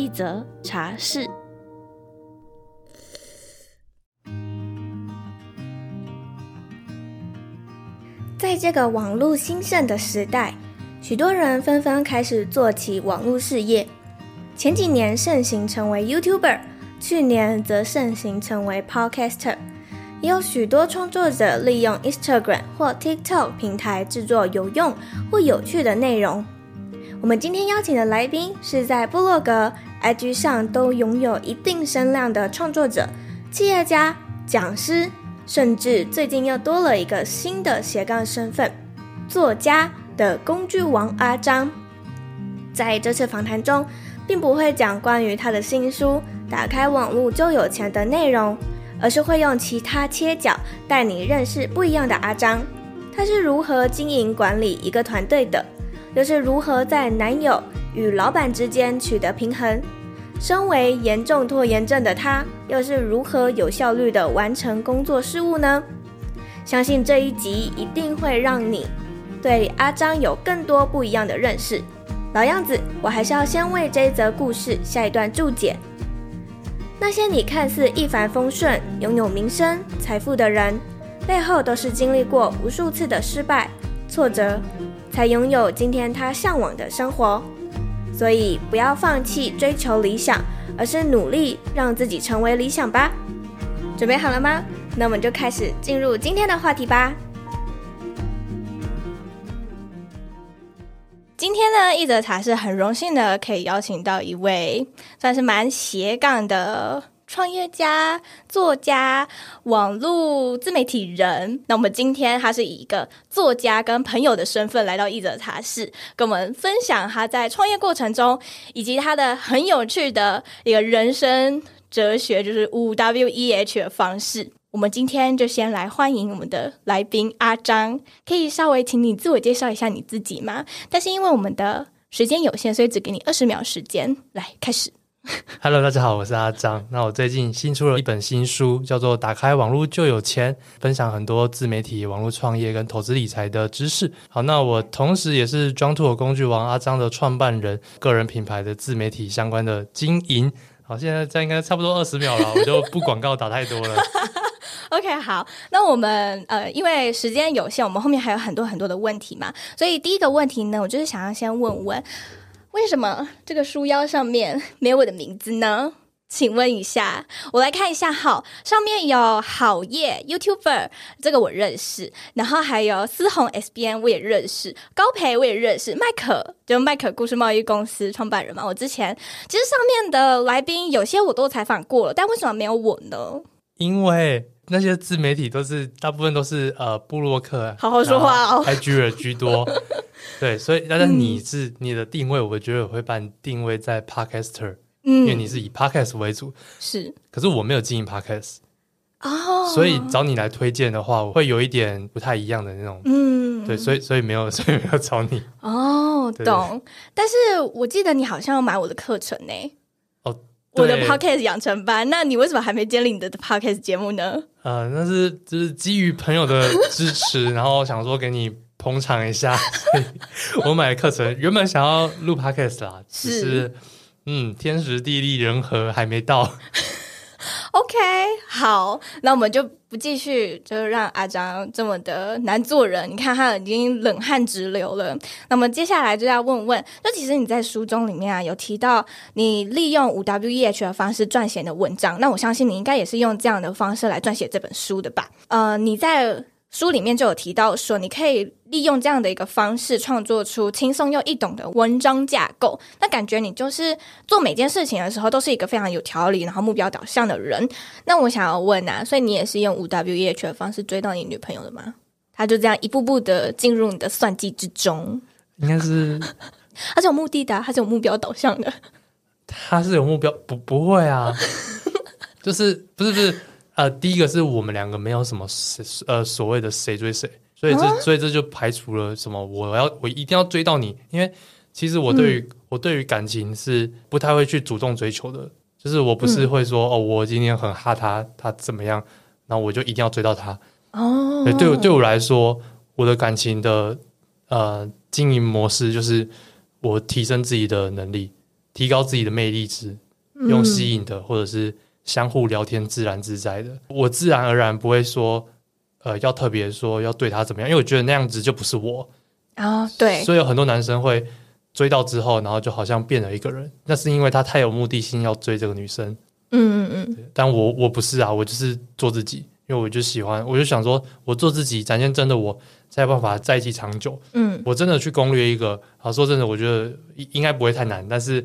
一则茶室。在这个网络兴盛的时代，许多人纷纷开始做起网络事业。前几年盛行成为 YouTuber，去年则盛行成为 Podcaster。也有许多创作者利用 Instagram 或 TikTok 平台制作有用或有趣的内容。我们今天邀请的来宾是在部落格、IG 上都拥有一定声量的创作者、企业家、讲师，甚至最近又多了一个新的斜杠身份——作家的工具王阿璋。在这次访谈中，并不会讲关于他的新书《打开网络就有钱》的内容。而是会用其他切角带你认识不一样的阿张，他是如何经营管理一个团队的，又是如何在男友与老板之间取得平衡？身为严重拖延症的他，又是如何有效率地完成工作事务呢？相信这一集一定会让你对阿张有更多不一样的认识。老样子，我还是要先为这一则故事下一段注解。那些你看似一帆风顺、拥有名声、财富的人，背后都是经历过无数次的失败、挫折，才拥有今天他向往的生活。所以，不要放弃追求理想，而是努力让自己成为理想吧。准备好了吗？那我们就开始进入今天的话题吧。今天呢，一则茶是很荣幸的可以邀请到一位算是蛮斜杠的创业家、作家、网络自媒体人。那我们今天他是以一个作家跟朋友的身份来到一则茶室，跟我们分享他在创业过程中以及他的很有趣的一个人生哲学，就是五 W E H 的方式。我们今天就先来欢迎我们的来宾阿张，可以稍微请你自我介绍一下你自己吗？但是因为我们的时间有限，所以只给你二十秒时间来开始。Hello，大家好，我是阿张。那我最近新出了一本新书，叫做《打开网络就有钱》，分享很多自媒体、网络创业跟投资理财的知识。好，那我同时也是装兔的工具王阿张的创办人，个人品牌的自媒体相关的经营。好，现在这应该差不多二十秒了，我就不广告打太多了。OK，好，那我们呃，因为时间有限，我们后面还有很多很多的问题嘛，所以第一个问题呢，我就是想要先问问，为什么这个书腰上面 没有我的名字呢？请问一下，我来看一下，好，上面有好业 YouTuber，这个我认识，然后还有思宏 SBN 我也认识，高培我也认识，麦可就麦可故事贸易公司创办人嘛，我之前其实上面的来宾有些我都采访过了，但为什么没有我呢？因为。那些自媒体都是大部分都是呃布洛克，好好说话哦，IG 人居多，对，所以但是你是、嗯、你的定位，我觉得我会把你定位在 Podcaster，嗯，因为你是以 Podcast 为主，是，可是我没有经营 Podcast，哦，所以找你来推荐的话，我会有一点不太一样的那种，嗯，对，所以所以没有 所以没有找你，哦，懂，但是我记得你好像要买我的课程呢。我的 podcast 养成班，那你为什么还没建立你的 podcast 节目呢？呃，那是就是基于朋友的支持，然后想说给你捧场一下，所以我买的课程原本想要录 podcast 啦，是只是嗯，天时地利人和还没到。OK，好，那我们就不继续，就让阿张这么的难做人。你看他已经冷汗直流了。那么接下来就要问问，就其实你在书中里面啊，有提到你利用五 W E H 的方式撰写的文章。那我相信你应该也是用这样的方式来撰写这本书的吧？呃，你在。书里面就有提到说，你可以利用这样的一个方式创作出轻松又易懂的文章架构。那感觉你就是做每件事情的时候都是一个非常有条理，然后目标导向的人。那我想要问啊，所以你也是用五 W E H 的方式追到你女朋友的吗？他就这样一步步的进入你的算计之中？应该是，他是有目的的，他是有目标导向的。他是有目标，不不会啊，就是不是不是呃，第一个是我们两个没有什么谁呃所谓的谁追谁，所以这、啊、所以这就排除了什么我要我一定要追到你，因为其实我对于、嗯、我对于感情是不太会去主动追求的，就是我不是会说、嗯、哦，我今天很哈他他怎么样，然后我就一定要追到他哦，对，对我对我来说，我的感情的呃经营模式就是我提升自己的能力。提高自己的魅力值，用吸引的、嗯、或者是相互聊天、自然自在的，我自然而然不会说，呃，要特别说要对他怎么样，因为我觉得那样子就不是我啊、哦。对，所以有很多男生会追到之后，然后就好像变了一个人，那是因为他太有目的性要追这个女生。嗯嗯嗯。但我我不是啊，我就是做自己，因为我就喜欢，我就想说，我做自己，展现真的我，才有办法在一起长久。嗯，我真的去攻略一个，好说真的，我觉得应该不会太难。但是，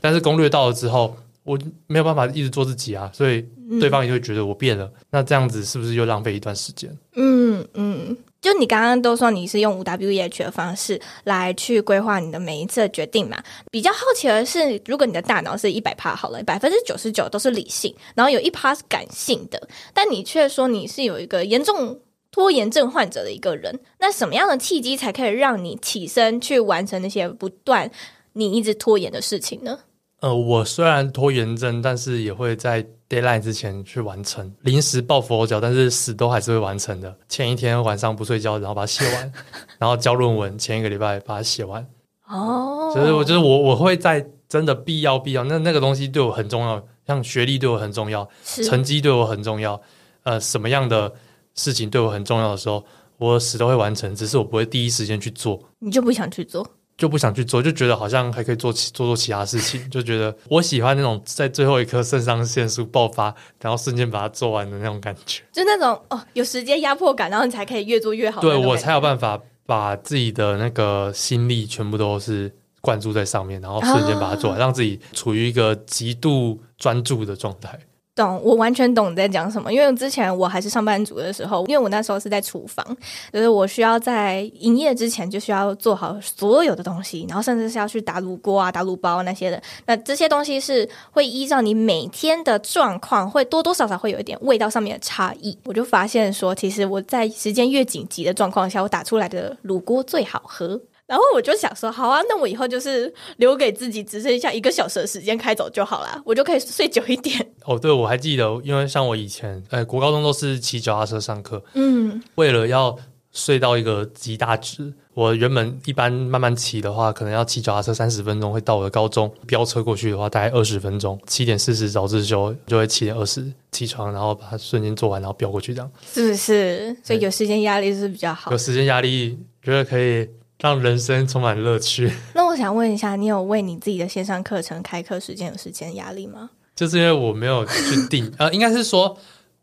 但是攻略到了之后，我没有办法一直做自己啊，所以对方也会觉得我变了。那这样子是不是又浪费一段时间？嗯嗯，就你刚刚都说你是用五 W E H 的方式来去规划你的每一次的决定嘛？比较好奇的是，如果你的大脑是一百趴好了，百分之九十九都是理性，然后有一趴是感性的，但你却说你是有一个严重。拖延症患者的一个人，那什么样的契机才可以让你起身去完成那些不断你一直拖延的事情呢？呃，我虽然拖延症，但是也会在 deadline 之前去完成，临时抱佛脚，但是死都还是会完成的。前一天晚上不睡觉，然后把它写完，然后交论文，前一个礼拜把它写完。哦，所以我觉得我我会在真的必要必要，那那个东西对我很重要，像学历对我很重要，成绩对我很重要，呃，什么样的？事情对我很重要的时候，我死都会完成，只是我不会第一时间去做。你就不想去做？就不想去做，就觉得好像还可以做其做做其他事情，就觉得我喜欢那种在最后一刻肾上腺素爆发，然后瞬间把它做完的那种感觉。就那种哦，有时间压迫感，然后你才可以越做越好。对，我才有办法把自己的那个心力全部都是灌注在上面，然后瞬间把它做完，啊，让自己处于一个极度专注的状态。懂，我完全懂你在讲什么。因为之前我还是上班族的时候，因为我那时候是在厨房，就是我需要在营业之前就需要做好所有的东西，然后甚至是要去打卤锅啊、打卤包那些的。那这些东西是会依照你每天的状况，会多多少少会有一点味道上面的差异。我就发现说，其实我在时间越紧急的状况下，我打出来的卤锅最好喝。然后我就想说，好啊，那我以后就是留给自己只剩下一个小时的时间开走就好了，我就可以睡久一点。哦，对，我还记得，因为像我以前，呃，国高中都是骑脚踏车上课，嗯，为了要睡到一个极大值，我原本一般慢慢骑的话，可能要骑脚踏车三十分钟会到我的高中，飙车过去的话大概二十分钟，七点四十早自修就会七点二十起床，然后把它瞬间做完，然后飙过去这样，是不是？所以有时间压力是比较好，有时间压力觉得可以。让人生充满乐趣。那我想问一下，你有为你自己的线上课程开课时间有时间压力吗？就是因为我没有去定，呃，应该是说，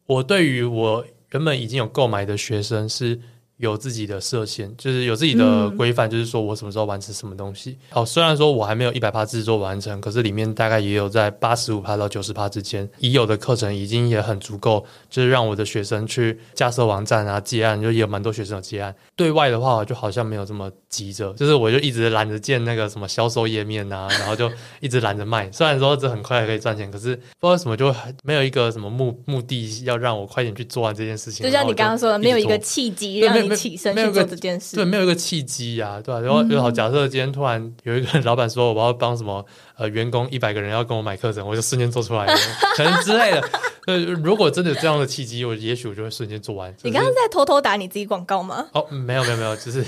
我对于我原本已经有购买的学生是。有自己的设限，就是有自己的规范，就是说我什么时候完成什么东西。好、嗯，虽然说我还没有一百趴制作完成，可是里面大概也有在八十五趴到九十趴之间，已有的课程已经也很足够，就是让我的学生去架设网站啊、接案，就也有蛮多学生有接案。对外的话，我就好像没有这么急着，就是我就一直懒得建那个什么销售页面啊，然后就一直懒得卖。虽然说这很快可以赚钱，可是不知道为什么就没有一个什么目目的要让我快点去做完这件事情。就像你刚刚说的，没有一个契机让你。起身去做这件事，对，没有一个契机呀，对吧？然后又好，假设今天突然有一个老板说我要帮什么呃员工一百个人要跟我买课程，我就瞬间做出来了，可能之类的。呃，如果真的有这样的契机，我也许我就会瞬间做完。你刚刚在偷偷打你自己广告吗？哦，没有没有没有，就是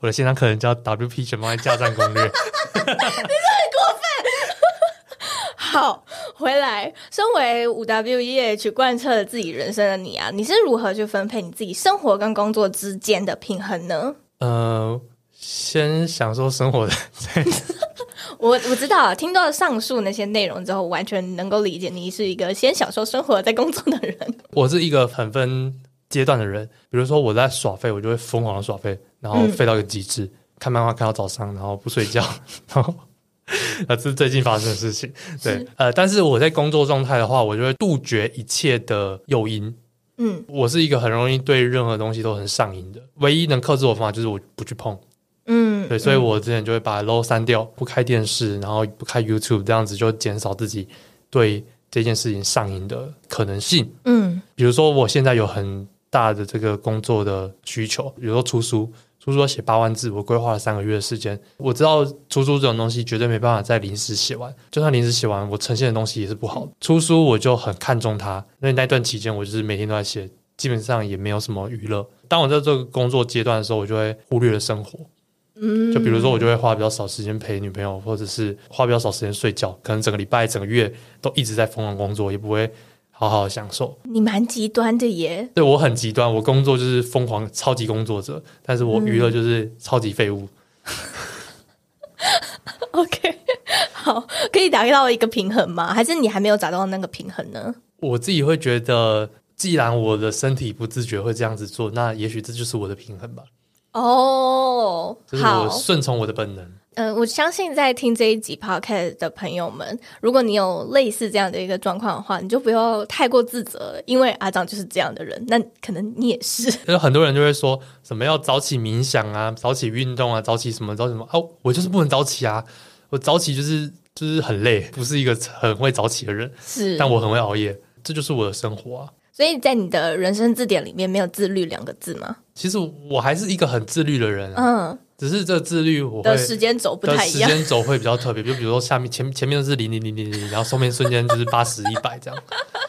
我的线上课程叫 WP 全方位架站攻略。你很过分好，回来，身为五 W E H 贯彻了自己人生的你啊，你是如何去分配你自己生活跟工作之间的平衡呢？呃，先享受生活的。我我知道，听到上述那些内容之后，完全能够理解你是一个先享受生活再工作的人。我是一个很分阶段的人，比如说我在耍废，我就会疯狂的耍废，然后废到一个极致，嗯、看漫画看到早上，然后不睡觉，然后。啊，这是最近发生的事情。对，呃，但是我在工作状态的话，我就会杜绝一切的诱因。嗯，我是一个很容易对任何东西都很上瘾的。唯一能克制我的方法就是我不去碰。嗯，对，所以我之前就会把 low 删掉，不开电视，然后不开 YouTube，这样子就减少自己对这件事情上瘾的可能性。嗯，比如说我现在有很大的这个工作的需求，比如说出书。出书要写八万字，我规划了三个月的时间。我知道出书这种东西绝对没办法在临时写完，就算临时写完，我呈现的东西也是不好的。出书我就很看重它，因为那段期间我就是每天都在写，基本上也没有什么娱乐。当我在这个工作阶段的时候，我就会忽略了生活。嗯，就比如说我就会花比较少时间陪女朋友，或者是花比较少时间睡觉，可能整个礼拜、整个月都一直在疯狂工作，也不会。好好享受，你蛮极端的耶。对，我很极端，我工作就是疯狂超级工作者，但是我娱乐就是超级废物。嗯、OK，好，可以达到一个平衡吗？还是你还没有找到那个平衡呢？我自己会觉得，既然我的身体不自觉会这样子做，那也许这就是我的平衡吧。哦，就是我顺从我的本能。嗯、呃，我相信在听这一集 podcast 的朋友们，如果你有类似这样的一个状况的话，你就不要太过自责，因为阿长就是这样的人。那可能你也是。有 很多人就会说什么要早起冥想啊，早起运动啊，早起什么早起什么哦，我就是不能早起啊，我早起就是就是很累，不是一个很会早起的人。是，但我很会熬夜，这就是我的生活啊。所以在你的人生字典里面没有自律两个字吗？其实我还是一个很自律的人，啊，嗯。只是这自律，我的时间轴不太一样，时间轴会比较特别。就比如说下面前前面是零零零零零，然后后面瞬间就是八十一百这样。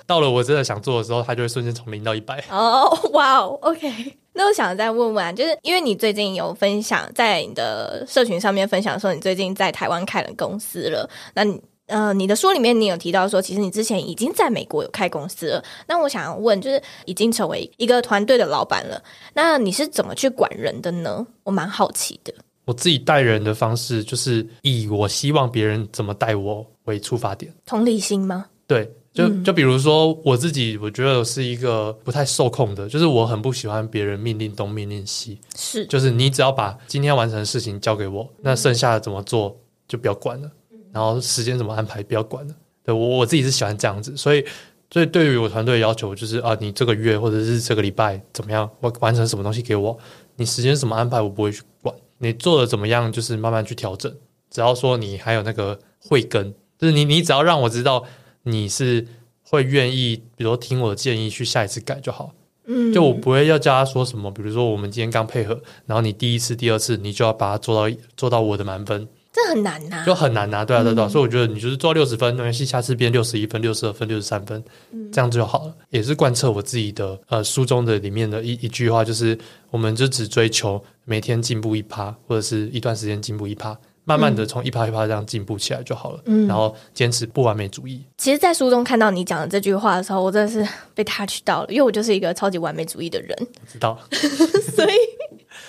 到了我真的想做的时候，它就会瞬间从零到一百。哦，哇哦，OK。那我想再问问，就是因为你最近有分享在你的社群上面分享说，你最近在台湾开了公司了，那你。呃，你的书里面你有提到说，其实你之前已经在美国有开公司了。那我想要问，就是已经成为一个团队的老板了，那你是怎么去管人的呢？我蛮好奇的。我自己带人的方式，就是以我希望别人怎么带我为出发点。同理心吗？对，就就比如说我自己，我觉得我是一个不太受控的，就是我很不喜欢别人命令东命令西。是，就是你只要把今天完成的事情交给我，那剩下的怎么做就不要管了。然后时间怎么安排，不要管了。对，我我自己是喜欢这样子，所以所以对于我团队的要求就是啊，你这个月或者是这个礼拜怎么样，我完成什么东西给我，你时间怎么安排，我不会去管。你做的怎么样，就是慢慢去调整。只要说你还有那个慧根，就是你你只要让我知道你是会愿意，比如说听我的建议去下一次改就好。嗯，就我不会要叫他说什么，比如说我们今天刚配合，然后你第一次、第二次你就要把它做到做到我的满分。这很难呐、啊，就很难呐、啊，对啊，对啊，对啊、嗯，所以我觉得你就是做到六十分，没关系，下次变六十一分、六十二分、六十三分、嗯，这样就好了。也是贯彻我自己的呃书中的里面的一一句话，就是我们就只追求每天进步一趴，或者是一段时间进步一趴，慢慢的从一趴一趴这样进步起来就好了。嗯，然后坚持不完美主义。其实，在书中看到你讲的这句话的时候，我真的是被 touch 到了，因为我就是一个超级完美主义的人。我知道，所以。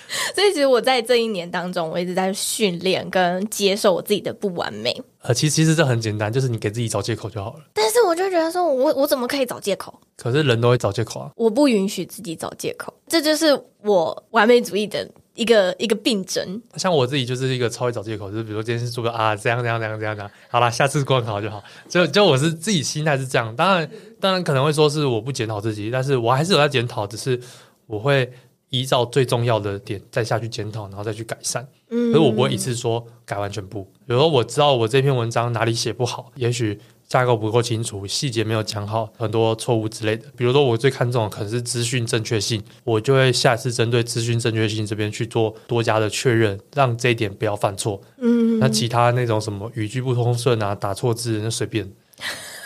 所以，其实我在这一年当中，我一直在训练跟接受我自己的不完美。呃，其实其实这很简单，就是你给自己找借口就好了。但是，我就觉得说，我我怎么可以找借口？可是人都会找借口啊！我不允许自己找借口，这就是我完美主义的一个一个病症。像我自己就是一个超会找借口，就是比如说今天是做个啊，这样这样这样这样这样，好了，下次过考就好。就就我是自己心态是这样，当然当然可能会说是我不检讨自己，但是我还是有在检讨，只是我会。依照最重要的点再下去检讨，然后再去改善。嗯，可是我不会一次说改完全部。比如说我知道我这篇文章哪里写不好，也许架构不够清楚，细节没有讲好，很多错误之类的。比如说我最看重的可能是资讯正确性，我就会下次针对资讯正确性这边去做多加的确认，让这一点不要犯错。嗯，那其他那种什么语句不通顺啊，打错字那随便，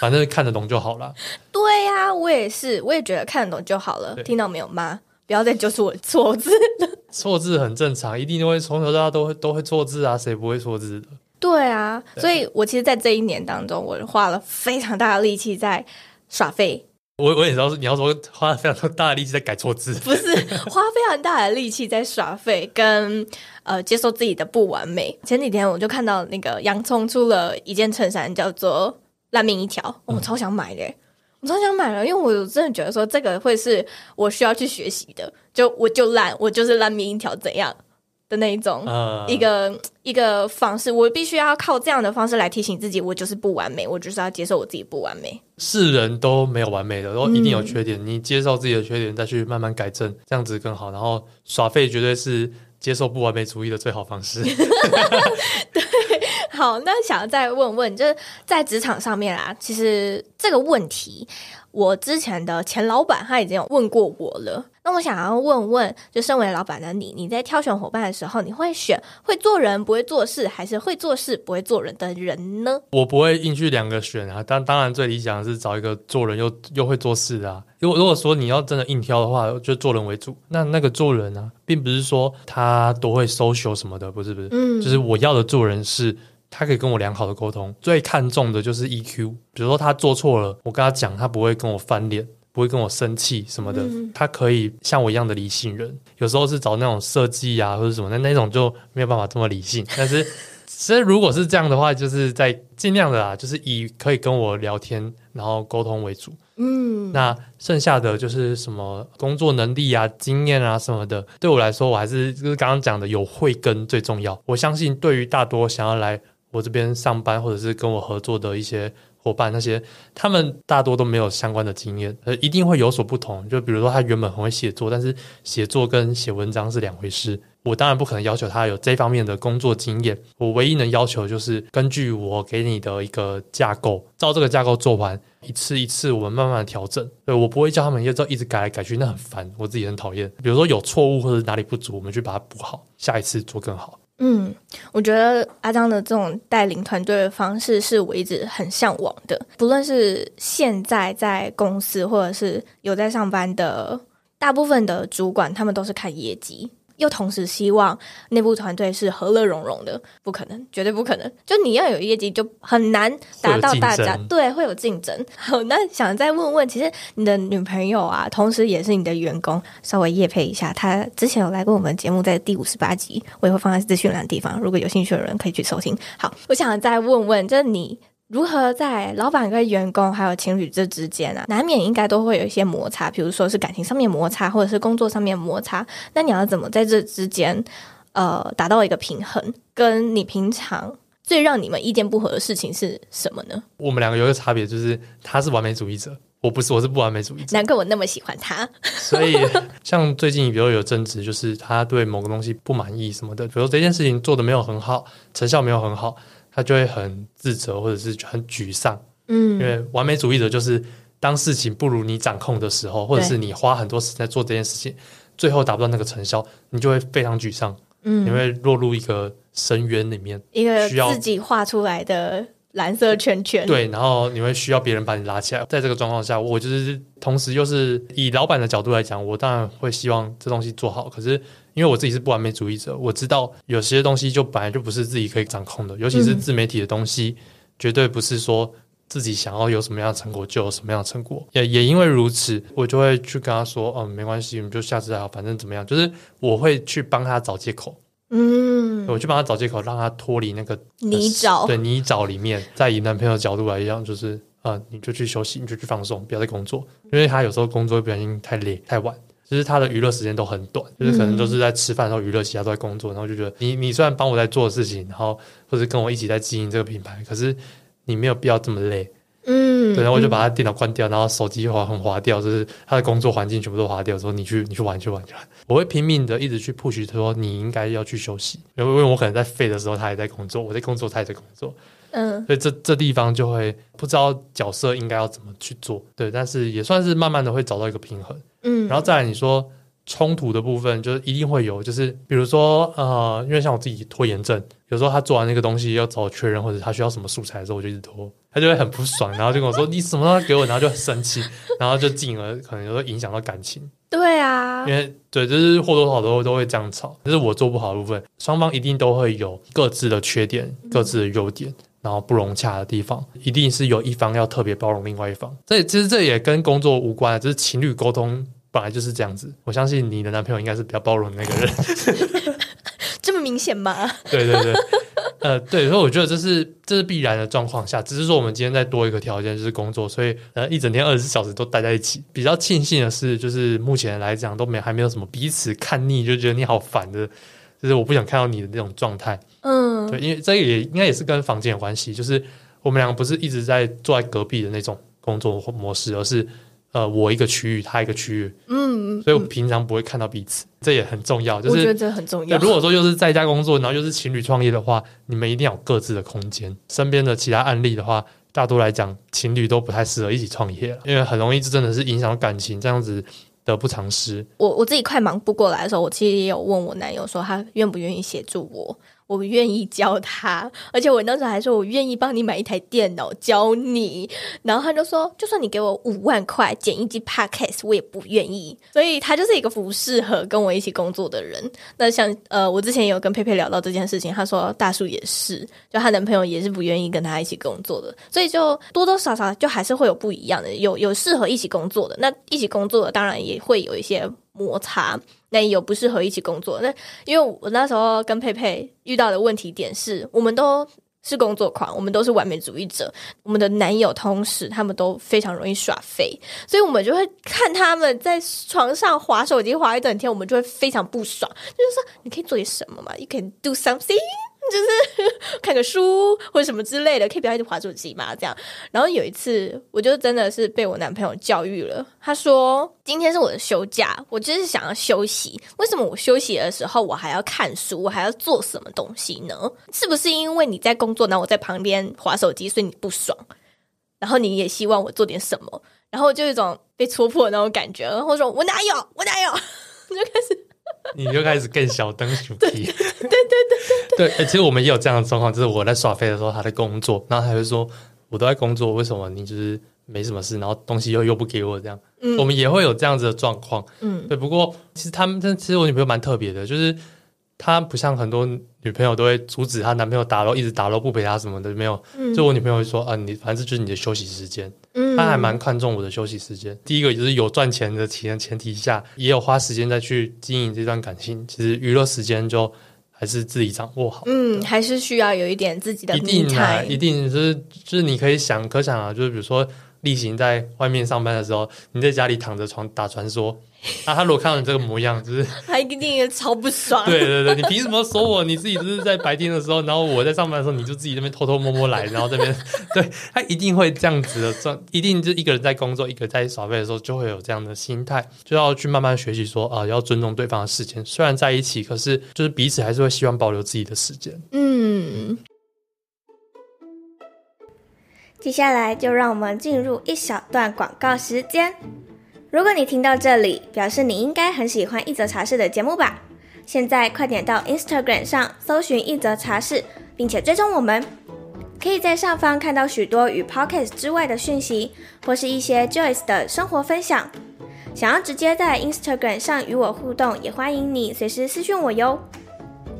反正看得懂就好了。对呀、啊，我也是，我也觉得看得懂就好了。听到没有吗？不要再揪出我错字了，错字很正常，一定都会从头到大都会都会错字啊，谁不会错字的？对啊，所以我其实，在这一年当中，我花了非常大的力气在耍废。我我也知道，你要说花了非常大的力气在改错字，不是花非常大的力气在耍废，跟呃接受自己的不完美。前几天我就看到那个洋葱出了一件衬衫，叫做烂命一条，我超想买的。我超想买了，因为我真的觉得说这个会是我需要去学习的。就我就烂，我就是烂命一条，怎样的那一种、uh... 一个一个方式，我必须要靠这样的方式来提醒自己，我就是不完美，我就是要接受我自己不完美。是人都没有完美的，都一定有缺点、嗯。你接受自己的缺点，再去慢慢改正，这样子更好。然后耍废绝对是接受不完美主义的最好方式。对，好，那想要再问问，就是在职场上面啊，其实这个问题，我之前的前老板他已经有问过我了。那我想要问问，就身为老板的你，你在挑选伙伴的时候，你会选会做人不会做事，还是会做事不会做人的人呢？我不会硬去两个选啊，当当然最理想的是找一个做人又又会做事的啊。如果如果说你要真的硬挑的话，就做人为主。那那个做人啊，并不是说他都会 social 什么的，不是不是，嗯，就是我要的做人是他可以跟我良好的沟通，最看重的就是 EQ。比如说他做错了，我跟他讲，他不会跟我翻脸。不会跟我生气什么的，嗯、他可以像我一样的理性人。有时候是找那种设计啊或者什么，那那种就没有办法这么理性。但是，其实如果是这样的话，就是在尽量的啦，就是以可以跟我聊天然后沟通为主。嗯，那剩下的就是什么工作能力啊、经验啊什么的，对我来说，我还是就是刚刚讲的有慧根最重要。我相信，对于大多想要来我这边上班或者是跟我合作的一些。伙伴那些，他们大多都没有相关的经验，呃，一定会有所不同。就比如说，他原本很会写作，但是写作跟写文章是两回事。我当然不可能要求他有这方面的工作经验。我唯一能要求就是根据我给你的一个架构，照这个架构做完，一次一次我们慢慢调整。对，我不会叫他们一直一直改来改去，那很烦，我自己很讨厌。比如说有错误或者哪里不足，我们去把它补好，下一次做更好。嗯，我觉得阿张的这种带领团队的方式是我一直很向往的。不论是现在在公司，或者是有在上班的，大部分的主管，他们都是看业绩。又同时希望内部团队是和乐融融的，不可能，绝对不可能。就你要有业绩，就很难达到大家，对，会有竞争。好，那想再问问，其实你的女朋友啊，同时也是你的员工，稍微夜配一下，她之前有来过我们节目，在第五十八集，我也会放在资讯栏地方，如果有兴趣的人可以去收听。好，我想再问问，就是你。如何在老板跟员工还有情侣这之间啊，难免应该都会有一些摩擦，比如说是感情上面摩擦，或者是工作上面摩擦。那你要怎么在这之间，呃，达到一个平衡？跟你平常最让你们意见不合的事情是什么呢？我们两个有一个差别，就是他是完美主义者，我不是，我是不完美主义者。难怪我那么喜欢他。所以，像最近比如有争执，就是他对某个东西不满意什么的，比如说这件事情做的没有很好，成效没有很好。他就会很自责，或者是很沮丧，嗯，因为完美主义者就是当事情不如你掌控的时候，或者是你花很多时间在做这件事情，最后达不到那个成效，你就会非常沮丧，嗯，你会落入一个深渊里面，一个需要自己画出来的蓝色圈圈，对，然后你会需要别人把你拉起来。在这个状况下，我就是同时又是以老板的角度来讲，我当然会希望这东西做好，可是。因为我自己是不完美主义者，我知道有些东西就本来就不是自己可以掌控的，尤其是自媒体的东西，嗯、绝对不是说自己想要有什么样的成果就有什么样的成果。也也因为如此，我就会去跟他说：“嗯，没关系，我们就下次再好，反正怎么样。”就是我会去帮他找借口，嗯，我去帮他找借口，让他脱离那个泥沼，对泥沼里面。在以男朋友的角度来讲，就是啊、嗯，你就去休息，你就去放松，不要再工作，因为他有时候工作不小心太累太晚。就是他的娱乐时间都很短，就是可能都是在吃饭的时候娱乐，其他都在工作，然后就觉得你你虽然帮我在做事情，然后或者跟我一起在经营这个品牌，可是你没有必要这么累，嗯，对，然后我就把他电脑关掉，然后手机划很划掉，就是他的工作环境全部都划掉，说你去你去玩去玩去玩，我会拼命的一直去 push 他说你应该要去休息，因为因为我可能在废的时候他也在工作，我在工作他也在工作。嗯，所以这这地方就会不知道角色应该要怎么去做，对，但是也算是慢慢的会找到一个平衡，嗯，然后再来你说冲突的部分，就是一定会有，就是比如说呃，因为像我自己拖延症，有时候他做完那个东西要找我确认，或者他需要什么素材的时候，我就一直拖，他就会很不爽，然后就跟我说你什么都给我，然后就很生气，然后就进而可能有时候影响到感情，对啊，因为对，就是或多或少都都会这样吵，就是我做不好的部分，双方一定都会有各自的缺点，各自的优点。然后不融洽的地方，一定是有一方要特别包容另外一方。这其实这也跟工作无关，就是情侣沟通本来就是这样子。我相信你的男朋友应该是比较包容的那个人，这么明显吗？对对对，呃，对，所以我觉得这是这是必然的状况下，只是说我们今天再多一个条件就是工作，所以呃一整天二十四小时都待在一起。比较庆幸的是，就是目前来讲都没还没有什么彼此看腻就觉得你好烦的。就是我不想看到你的那种状态，嗯，对，因为这个也应该也是跟房间有关系。就是我们两个不是一直在坐在隔壁的那种工作模式，而是呃，我一个区域，他一个区域，嗯，所以我平常不会看到彼此，嗯、这也很重要。就是、我觉得这很重要。如果说又是在家工作，然后又是情侣创业的话，你们一定要有各自的空间。身边的其他案例的话，大多来讲，情侣都不太适合一起创业，因为很容易就真的是影响感情，这样子得不偿失。我我自己快忙不过来的时候，我其实也有问我男友说，他愿不愿意协助我。我愿意教他，而且我那时候还说，我愿意帮你买一台电脑教你。然后他就说，就算你给我五万块剪一集 Podcast，我也不愿意。所以他就是一个不适合跟我一起工作的人。那像呃，我之前有跟佩佩聊到这件事情，他说大树也是，就她男朋友也是不愿意跟他一起工作的。所以就多多少少就还是会有不一样的，有有适合一起工作的，那一起工作的当然也会有一些摩擦。那也有不适合一起工作，那因为我那时候跟佩佩遇到的问题点是，我们都是工作狂，我们都是完美主义者，我们的男友同时他们都非常容易耍废，所以我们就会看他们在床上滑手机滑一整天，我们就会非常不爽，就是说你可以做点什么嘛，You can do something。就是 看个书或者什么之类的，可以不要一直滑手机嘛？这样。然后有一次，我就真的是被我男朋友教育了。他说：“今天是我的休假，我就是想要休息。为什么我休息的时候我还要看书，我还要做什么东西呢？是不是因为你在工作，然后我在旁边滑手机，所以你不爽？然后你也希望我做点什么？然后就一种被戳破的那种感觉。然后说我哪有，我哪有，就开始。”你就开始更小灯主题，对对对对对，对。其实我们也有这样的状况，就是我在耍飞的时候，他在工作，然后他就说：“我都在工作，为什么你就是没什么事，然后东西又又不给我这样？”嗯，我们也会有这样子的状况，嗯，对。不过其实他们，但其实我女朋友蛮特别的，就是。她不像很多女朋友都会阻止她男朋友打喽，一直打喽，不陪她什么的，没有。嗯、就我女朋友会说啊，你反正就是你的休息时间。嗯，他还蛮看重我的休息时间。第一个就是有赚钱的前前提下，也有花时间再去经营这段感情。其实娱乐时间就还是自己掌握好。嗯，还是需要有一点自己的。一定啊，一定就是就是你可以想可想啊，就是比如说例行在外面上班的时候，你在家里躺着床打传说。啊，他如果看到你这个模样，就是 他一定也超不爽。对对对，你凭什么说我？你自己就是在白天的时候，然后我在上班的时候，你就自己那边偷偷摸摸来，然后这边，对，他一定会这样子的，这一定就一个人在工作，一个人在耍废的时候，就会有这样的心态，就要去慢慢学习说啊，要尊重对方的时间。虽然在一起，可是就是彼此还是会希望保留自己的时间。嗯，接下来就让我们进入一小段广告时间。如果你听到这里，表示你应该很喜欢一则茶室的节目吧？现在快点到 Instagram 上搜寻一则茶室，并且追踪我们，可以在上方看到许多与 Podcast 之外的讯息，或是一些 Joyce 的生活分享。想要直接在 Instagram 上与我互动，也欢迎你随时私讯我哟。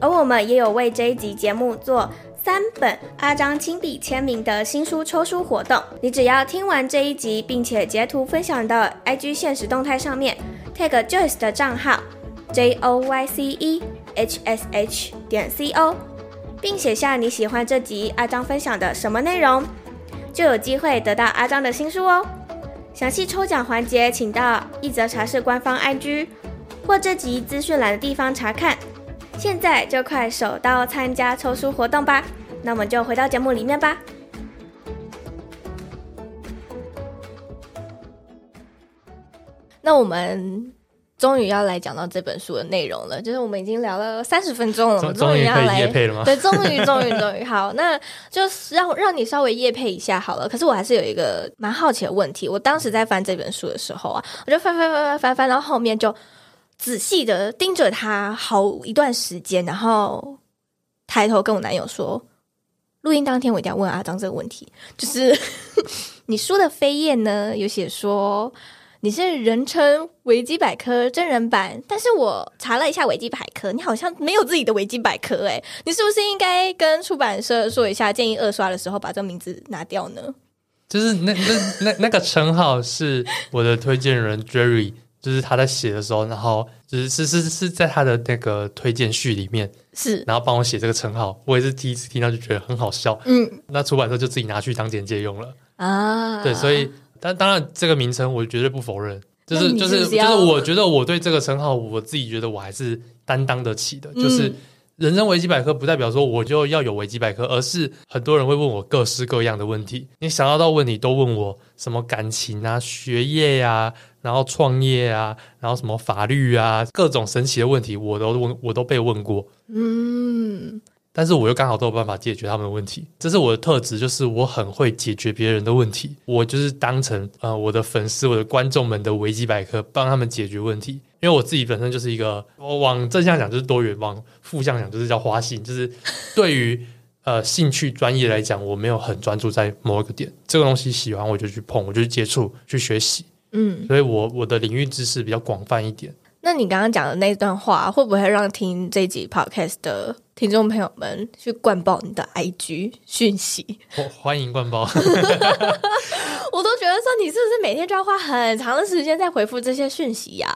而我们也有为这一集节目做。三本阿张亲笔签名的新书抽书活动，你只要听完这一集，并且截图分享到 IG 限时动态上面，tag Joyce 的账号 J O Y C E H S H 点 C O，并写下你喜欢这集阿张分享的什么内容，就有机会得到阿张的新书哦。详细抽奖环节，请到一则茶室官方 IG 或这集资讯栏的地方查看。现在就快手到参加抽书活动吧！那我们就回到节目里面吧。那我们终于要来讲到这本书的内容了，就是我们已经聊了三十分钟了，我们终于要来，对，终于，终于，终于，好，那就是让让你稍微夜配一下好了。可是我还是有一个蛮好奇的问题，我当时在翻这本书的时候啊，我就翻翻翻翻翻翻，然后后面就。仔细的盯着他好一段时间，然后抬头跟我男友说：“录音当天我一定要问阿张这个问题，就是 你说的飞燕呢，有写说你是人称维基百科真人版，但是我查了一下维基百科，你好像没有自己的维基百科诶，你是不是应该跟出版社说一下，建议二刷的时候把这个名字拿掉呢？”就是那那那那个称号是我的推荐人 Jerry。就是他在写的时候，然后就是是是是在他的那个推荐序里面是，然后帮我写这个称号，我也是第一次听到就觉得很好笑。嗯，那出版社就自己拿去当简介用了啊。对，所以但当然这个名称我绝对不否认，就是就是就是我觉得我对这个称号我自己觉得我还是担当得起的，嗯、就是人生维基百科不代表说我就要有维基百科，而是很多人会问我各式各样的问题。你想要到问题都问我，什么感情啊、学业呀、啊，然后创业啊，然后什么法律啊，各种神奇的问题我都问，我都被问过。嗯。但是我又刚好都有办法解决他们的问题，这是我的特质，就是我很会解决别人的问题。我就是当成呃我的粉丝、我的观众们的维基百科，帮他们解决问题。因为我自己本身就是一个，我往正向讲就是多元，往负向讲就是叫花心，就是 对于呃兴趣专业来讲，我没有很专注在某一个点，这个东西喜欢我就去碰，我就去接触、去学习。嗯，所以我我的领域知识比较广泛一点。那你刚刚讲的那段话，会不会让听这集 podcast 的听众朋友们去灌爆你的 IG 讯息？我欢迎灌爆！我都觉得说，你是不是每天就要花很长的时间在回复这些讯息呀？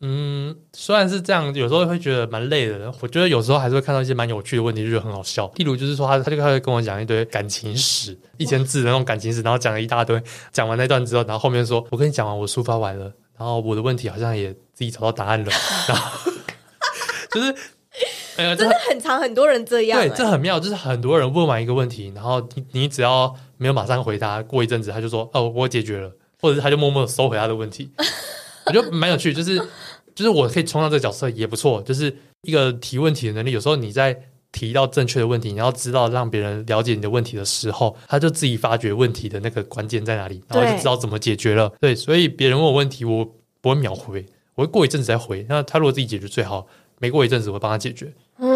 嗯，虽然是这样，有时候会觉得蛮累的。我觉得有时候还是会看到一些蛮有趣的问题，就觉得很好笑。例如就是说，他他就开始跟我讲一堆感情史，一千字的那种感情史，然后讲了一大堆。讲完那段之后，然后后面说：“我跟你讲完，我抒发完了。”然后我的问题好像也自己找到答案了，然后就是，哎呀，真的很长，很多人这样，对，这很妙，就是很多人问完一个问题，然后你你只要没有马上回答，过一阵子他就说哦，我解决了，或者是他就默默收回他的问题，我觉得蛮有趣，就是就是我可以充当这个角色也不错，就是一个提问题的能力，有时候你在。提到正确的问题，你要知道让别人了解你的问题的时候，他就自己发觉问题的那个关键在哪里，然后就知道怎么解决了。对，对，所以别人问我问题，我不会秒回，我会过一阵子再回。那他如果自己解决最好，没过一阵子我会帮他解决。嗯，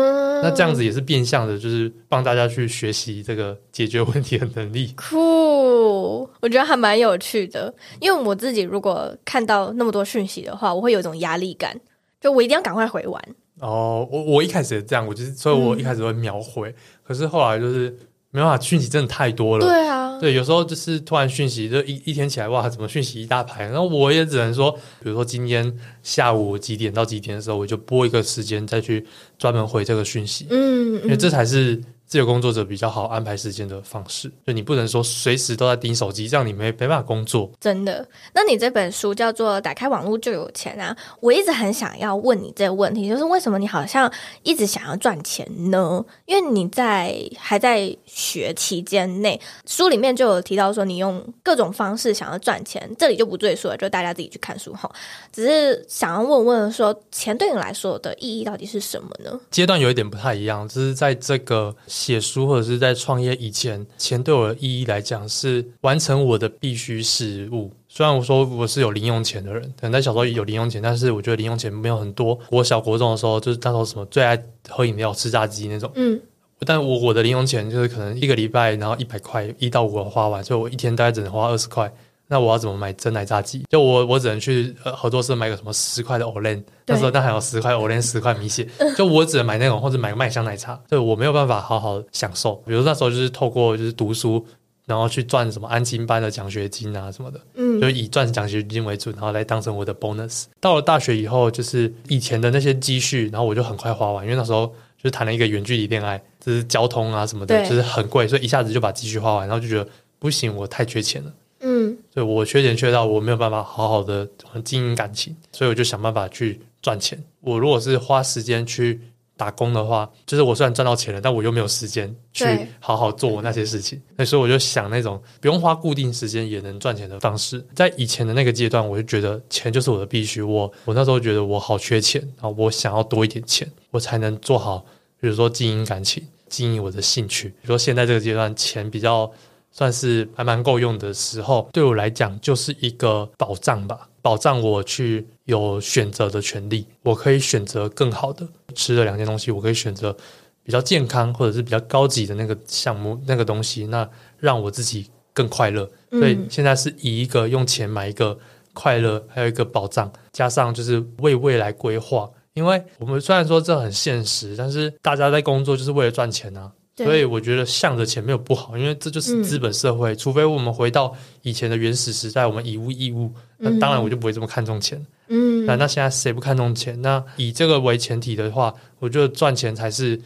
那这样子也是变相的，就是帮大家去学习这个解决问题的能力。酷，我觉得还蛮有趣的。因为我自己如果看到那么多讯息的话，我会有一种压力感，就我一定要赶快回完。哦，我我一开始也这样，我就是，所以我一开始会秒回，嗯、可是后来就是没办法，讯息真的太多了。对啊，对，有时候就是突然讯息，就一一天起来，哇，怎么讯息一大排？然后我也只能说，比如说今天下午几点到几点的时候，我就播一个时间再去专门回这个讯息。嗯，嗯，因为这才是。自由工作者比较好安排时间的方式，就你不能说随时都在盯手机，这样你没没办法工作。真的？那你这本书叫做《打开网络就有钱》啊？我一直很想要问你这个问题，就是为什么你好像一直想要赚钱呢？因为你在还在学期间内，书里面就有提到说你用各种方式想要赚钱，这里就不赘述了，就大家自己去看书哈。只是想要问问说，钱对你来说的意义到底是什么呢？阶段有一点不太一样，就是在这个。写书或者是在创业以前，钱对我的意义来讲是完成我的必须事务。虽然我说我是有零用钱的人，可能在小时候有零用钱，但是我觉得零用钱没有很多。我小国中的时候，就是那时候什么最爱喝饮料、吃炸鸡那种。嗯，但我我的零用钱就是可能一个礼拜，然后一百块一到五花完，所以我一天大概只能花二十块。那我要怎么买真奶炸鸡？就我我只能去呃合作社买个什么十块的 Olen，那时候那还有十块 Olen 十块米血，就我只能买那种或者买个麦香奶茶，就我没有办法好好享受。比如那时候就是透过就是读书，然后去赚什么安亲班的奖学金啊什么的，嗯，就以赚奖学金为主，然后来当成我的 bonus。到了大学以后，就是以前的那些积蓄，然后我就很快花完，因为那时候就是谈了一个远距离恋爱，就是交通啊什么的，就是很贵，所以一下子就把积蓄花完，然后就觉得不行，我太缺钱了。嗯，所以我缺钱缺到我没有办法好好的经营感情，所以我就想办法去赚钱。我如果是花时间去打工的话，就是我虽然赚到钱了，但我又没有时间去好好做我那些事情。那所以我就想那种不用花固定时间也能赚钱的方式。在以前的那个阶段，我就觉得钱就是我的必须。我我那时候觉得我好缺钱啊，我想要多一点钱，我才能做好，比如说经营感情、经营我的兴趣。比如说现在这个阶段，钱比较。算是还蛮够用的时候，对我来讲就是一个保障吧，保障我去有选择的权利。我可以选择更好的吃的两件东西，我可以选择比较健康或者是比较高级的那个项目那个东西，那让我自己更快乐。所以现在是以一个用钱买一个快乐，还有一个保障，加上就是为未来规划。因为我们虽然说这很现实，但是大家在工作就是为了赚钱啊。所以我觉得向着钱没有不好，因为这就是资本社会。嗯、除非我们回到以前的原始时代，我们以物易物，那当然我就不会这么看重钱。嗯，那那现在谁不看重钱？那以这个为前提的话，我觉得赚钱才是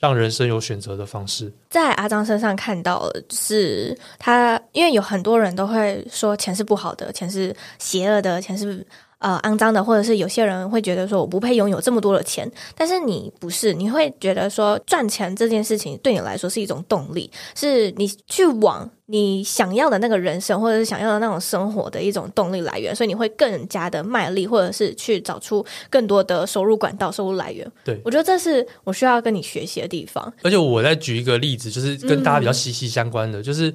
让人生有选择的方式。在阿张身上看到就是他，因为有很多人都会说钱是不好的，钱是邪恶的，钱是呃肮脏的，或者是有些人会觉得说我不配拥有这么多的钱，但是你不是，你会觉得说赚钱这件事情对你来说是一种动力，是你去往你想要的那个人生，或者是想要的那种生活的一种动力来源，所以你会更加的卖力，或者是去找出更多的收入管道、收入来源。对，我觉得这是我需要跟你学习的地方。而且我再举一个例子，就是跟大家比较息息相关的，嗯、就是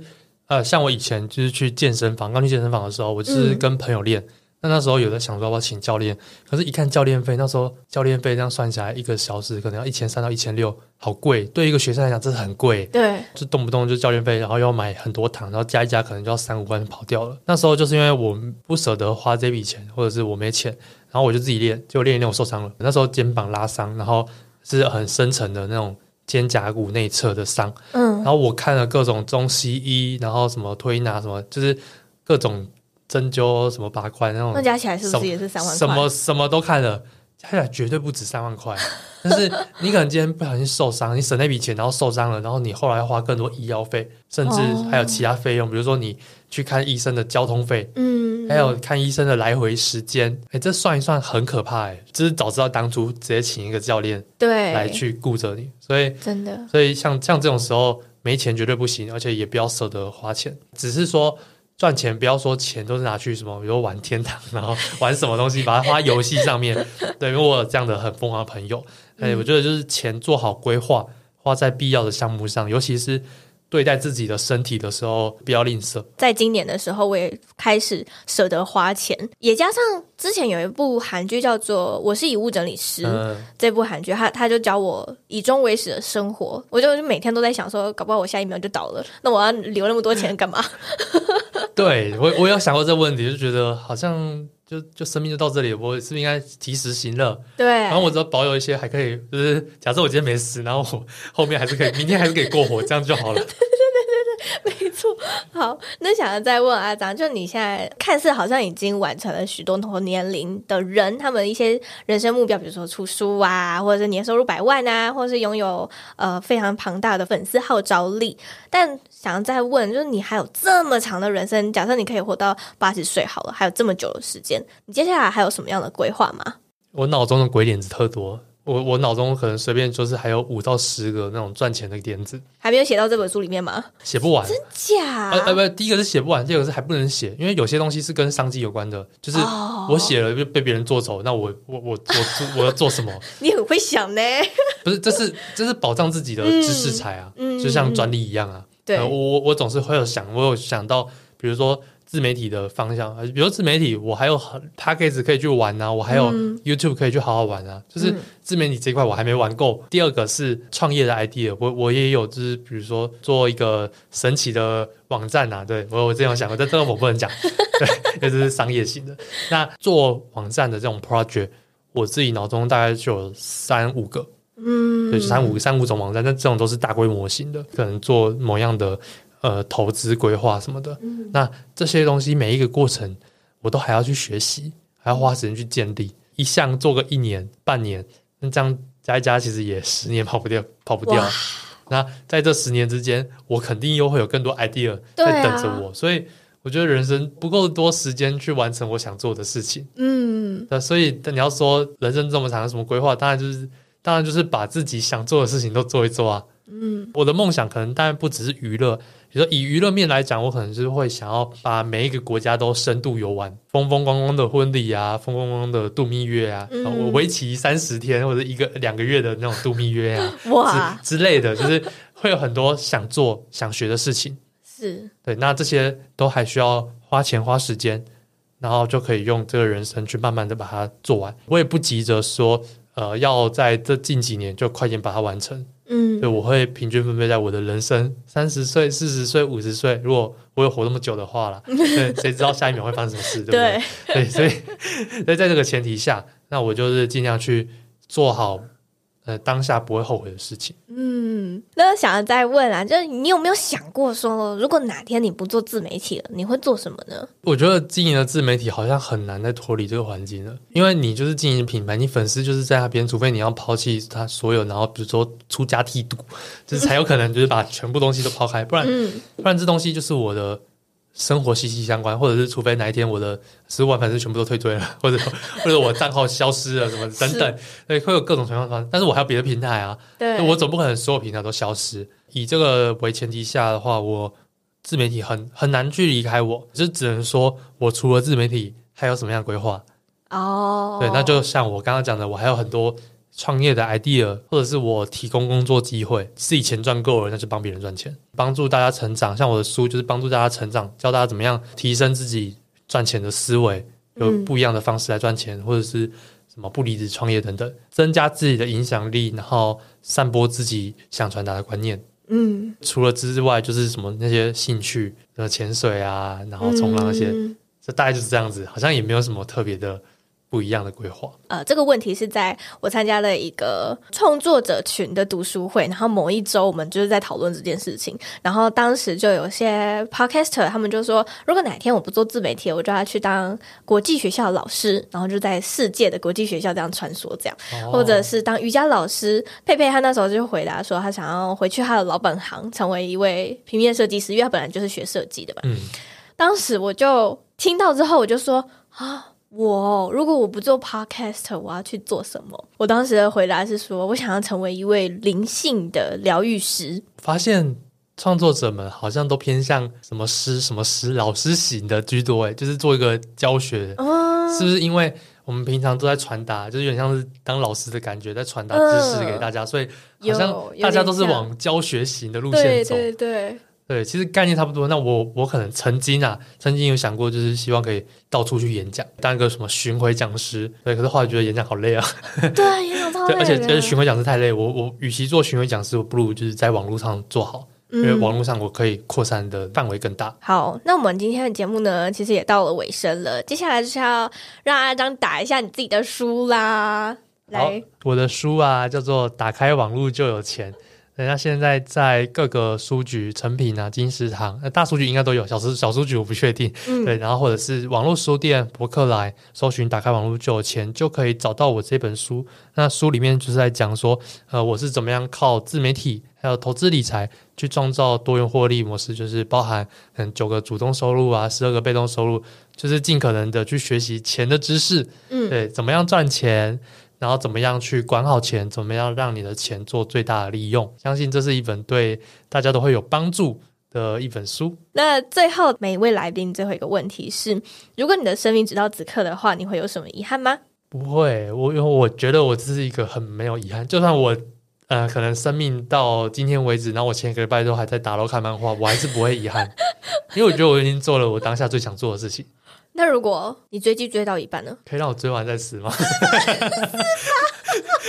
呃，像我以前就是去健身房，刚去健身房的时候，我就是跟朋友练。嗯那那时候有的想说要不要请教练，可是，一看教练费，那时候教练费这样算下来，一个小时可能要一千三到一千六，好贵。对一个学生来讲，这是很贵。对，就动不动就教练费，然后要买很多糖，然后加一加，可能就要三五万跑掉了。那时候就是因为我不舍得花这笔钱，或者是我没钱，然后我就自己练，结果练一练我受伤了。那时候肩膀拉伤，然后是很深层的那种肩胛骨内侧的伤。嗯，然后我看了各种中西医，然后什么推拿什么，就是各种。针灸什么拔罐那种，那加起来是不是也是三万块？什么什么都看了，加起来绝对不止三万块。但是你可能今天不小心受伤，你省那笔钱，然后受伤了，然后你后来要花更多医药费，甚至还有其他费用，哦、比如说你去看医生的交通费，嗯，还有看医生的来回时间，哎，这算一算很可怕哎。就是早知道当初直接请一个教练，对，来去顾着你。所以真的，所以像像这种时候没钱绝对不行，而且也不要舍得花钱，只是说。赚钱不要说钱都是拿去什么，比如玩天堂，然后 玩什么东西，把它花游戏上面。对，因为我有这样的很疯狂的朋友，哎，我觉得就是钱做好规划，花在必要的项目上，尤其是。对待自己的身体的时候，不要吝啬。在今年的时候，我也开始舍得花钱，也加上之前有一部韩剧叫做《我是遗物整理师》，嗯、这部韩剧，他他就教我以终为始的生活，我就每天都在想说，搞不好我下一秒就倒了，那我要留那么多钱干嘛？对，我我有想过这个问题，就觉得好像就就生命就到这里，我是不是应该及时行乐？对，然后我只要保有一些还可以，就是假设我今天没死，然后我后面还是可以，明天还是可以过活，这样就好了。没错，好，那想要再问阿璋，就你现在看似好像已经完成了许多同年龄的人他们一些人生目标，比如说出书啊，或者是年收入百万啊，或者是拥有呃非常庞大的粉丝号召力。但想要再问，就是你还有这么长的人生，假设你可以活到八十岁好了，还有这么久的时间，你接下来还有什么样的规划吗？我脑中的鬼点子特多。我我脑中可能随便就是还有五到十个那种赚钱的点子，还没有写到这本书里面吗？写不完，真假？呃呃，不，第一个是写不完，第二个是还不能写，因为有些东西是跟商机有关的，就是我写了就被别人做走，那我我我我我要做什么？你很会想呢，不是，这是这是保障自己的知识财啊，嗯，就像专利一样啊。对，我我我总是会有想，我有想到，比如说。自媒体的方向，比如自媒体，我还有很 Podcast 可以去玩啊，我还有 YouTube 可以去好好玩啊。嗯、就是自媒体这一块我还没玩够。嗯、第二个是创业的 idea，我我也有，就是比如说做一个神奇的网站啊，对我我这样想过，但这个我不能讲，对，这是商业型的。那做网站的这种 project，我自己脑中大概就有三五个，嗯，对，三五三五种网站，但这种都是大规模型的，可能做某样的。呃，投资规划什么的，嗯、那这些东西每一个过程，我都还要去学习，还要花时间去建立。一项做个一年、半年，那这样加一加，其实也十年跑不掉，跑不掉。那在这十年之间，我肯定又会有更多 idea 在等着我。啊、所以我觉得人生不够多时间去完成我想做的事情。嗯，那所以你要说人生这么长，有什么规划？当然就是，当然就是把自己想做的事情都做一做啊。嗯，我的梦想可能当然不只是娱乐。比如说以娱乐面来讲，我可能是会想要把每一个国家都深度游玩，风风光光的婚礼啊，风风光光的度蜜月啊，我、嗯、为期三十天或者一个两个月的那种度蜜月啊，哇之之类的，就是会有很多想做想学的事情。是对，那这些都还需要花钱花时间，然后就可以用这个人生去慢慢的把它做完。我也不急着说，呃，要在这近几年就快点把它完成。嗯，对，我会平均分配在我的人生三十岁、四十岁、五十岁。如果我有活那么久的话了，对，谁知道下一秒会发生什么事，对不对？对，对，所以，所以在这个前提下，那我就是尽量去做好。呃，当下不会后悔的事情。嗯，那想要再问啊，就是你有没有想过说，如果哪天你不做自媒体了，你会做什么呢？我觉得经营的自媒体好像很难再脱离这个环境了，因为你就是经营品牌，你粉丝就是在那边，除非你要抛弃他所有，然后比如说出家剃度，就是才有可能就是把全部东西都抛开，不然，嗯、不然这东西就是我的生活息息相关，或者是除非哪一天我的十五万粉丝全部都退追了，或者或者我账号消失了什么等等，对，会有各种情况发生。但是我还有别的平台啊，对，我总不可能所有平台都消失。以这个为前提下的话，我自媒体很很难去离开我，就只能说我除了自媒体还有什么样的规划哦？对，那就像我刚刚讲的，我还有很多。创业的 idea，或者是我提供工作机会，自己钱赚够了，那就帮别人赚钱，帮助大家成长。像我的书就是帮助大家成长，教大家怎么样提升自己赚钱的思维，有不一样的方式来赚钱，嗯、或者是什么不离职创业等等，增加自己的影响力，然后散播自己想传达的观念。嗯，除了之外，就是什么那些兴趣，呃，潜水啊，然后冲浪那些，嗯、这大概就是这样子，好像也没有什么特别的。不一样的规划。呃，这个问题是在我参加了一个创作者群的读书会，然后某一周我们就是在讨论这件事情，然后当时就有些 podcaster 他们就说，如果哪天我不做自媒体，我就要去当国际学校的老师，然后就在世界的国际学校这样穿梭，这样，哦、或者是当瑜伽老师。佩佩他那时候就回答说，他想要回去他的老本行，成为一位平面设计师，因为他本来就是学设计的嘛。嗯，当时我就听到之后，我就说啊。我如果我不做 podcast，我要去做什么？我当时的回答是说，我想要成为一位灵性的疗愈师。发现创作者们好像都偏向什么师、什么师、老师型的居多，诶，就是做一个教学，嗯、是不是？因为我们平常都在传达，就是有点像是当老师的感觉，在传达知识给大家，嗯、所以好像大家都是往教学型的路线走，对对对。对，其实概念差不多。那我我可能曾经啊，曾经有想过，就是希望可以到处去演讲，当一个什么巡回讲师。对，可是后来觉得演讲好累啊。对，演讲超 累。而且就是巡回讲师太累。我我与其做巡回讲师，我不如就是在网络上做好，嗯、因为网络上我可以扩散的范围更大。好，那我们今天的节目呢，其实也到了尾声了。接下来就是要让阿张打一下你自己的书啦。来，我的书啊，叫做《打开网络就有钱》。人家现在在各个书局、成品啊、金石堂，呃，大书局应该都有，小书小书局我不确定。嗯，对，然后或者是网络书店、博客来，搜寻“打开网络就有钱”，就可以找到我这本书。那书里面就是在讲说，呃，我是怎么样靠自媒体还有投资理财去创造多元获利模式，就是包含嗯九个主动收入啊，十二个被动收入，就是尽可能的去学习钱的知识。嗯，对，怎么样赚钱？然后怎么样去管好钱？怎么样让你的钱做最大的利用？相信这是一本对大家都会有帮助的一本书。那最后每一位来宾最后一个问题是：如果你的生命直到此刻的话，你会有什么遗憾吗？不会，我因为我觉得我这是一个很没有遗憾。就算我呃可能生命到今天为止，然后我前一个礼拜都还在打楼看漫画，我还是不会遗憾，因为我觉得我已经做了我当下最想做的事情。那如果你追剧追到一半呢？可以让我追完再死吗？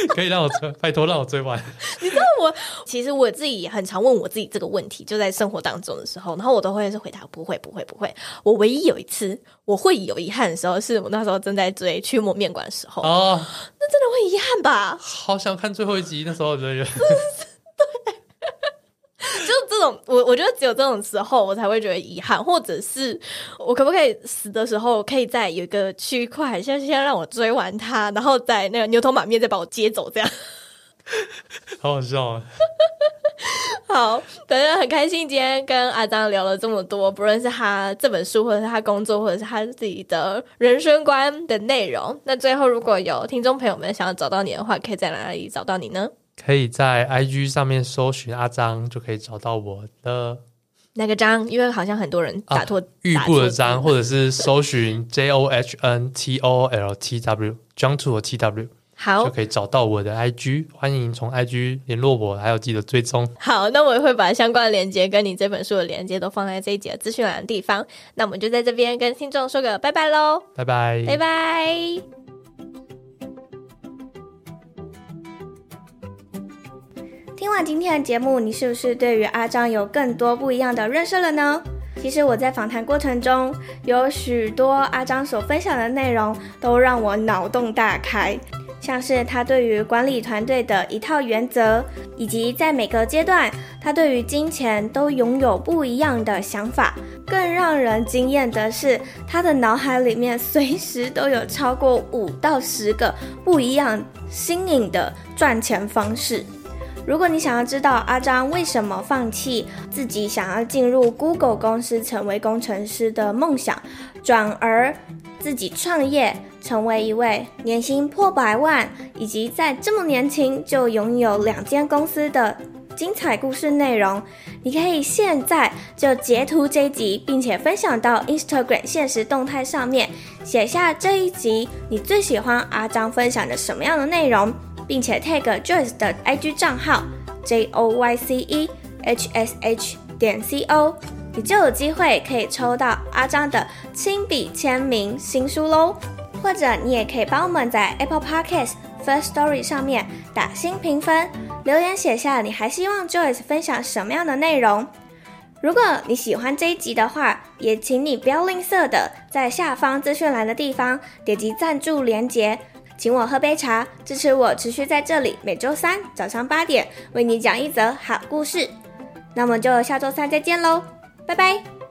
可以让我追，拜托让我追完。你知道我其实我自己也很常问我自己这个问题，就在生活当中的时候，然后我都会是回答不会不会不会。我唯一有一次我会有遗憾的时候，是我那时候正在追《驱魔面馆》的时候。哦，那真的会遗憾吧？好想看最后一集，那时候的人。就这种，我我觉得只有这种时候，我才会觉得遗憾，或者是我可不可以死的时候，可以在有一个区块，先先让我追完他，然后在那个牛头马面再把我接走，这样。好好笑啊！好，反正很开心，今天跟阿张聊了这么多，不论是他这本书，或者是他工作，或者是他自己的人生观的内容。那最后，如果有听众朋友们想要找到你的话，可以在哪里找到你呢？可以在 IG 上面搜寻阿张，就可以找到我的那个张，因为好像很多人打错玉部的张，或者是搜寻 J O H N T O L T W，John To 和 T W，好，就可以找到我的 IG，欢迎从 IG 联络我，还有记得追踪。好，那我也会把相关的链接跟你这本书的链接都放在这一集的资讯栏的地方。那我们就在这边跟听众说个拜拜喽，拜拜，拜拜。听完今天的节目，你是不是对于阿张有更多不一样的认识了呢？其实我在访谈过程中，有许多阿张所分享的内容都让我脑洞大开，像是他对于管理团队的一套原则，以及在每个阶段他对于金钱都拥有不一样的想法。更让人惊艳的是，他的脑海里面随时都有超过五到十个不一样新颖的赚钱方式。如果你想要知道阿张为什么放弃自己想要进入 Google 公司成为工程师的梦想，转而自己创业，成为一位年薪破百万，以及在这么年轻就拥有两间公司的精彩故事内容，你可以现在就截图这一集，并且分享到 Instagram 现实动态上面，写下这一集你最喜欢阿张分享的什么样的内容。并且 tag Joyce 的 IG 账号 J O Y C E H S H 点 C O，你就有机会可以抽到阿张的亲笔签名新书喽。或者你也可以帮我们在 Apple Podcast First Story 上面打新评分，留言写下你还希望 Joyce 分享什么样的内容。如果你喜欢这一集的话，也请你不要吝啬的在下方资讯栏的地方点击赞助连结。请我喝杯茶，支持我持续在这里每周三早上八点为你讲一则好故事。那么就下周三再见喽，拜拜。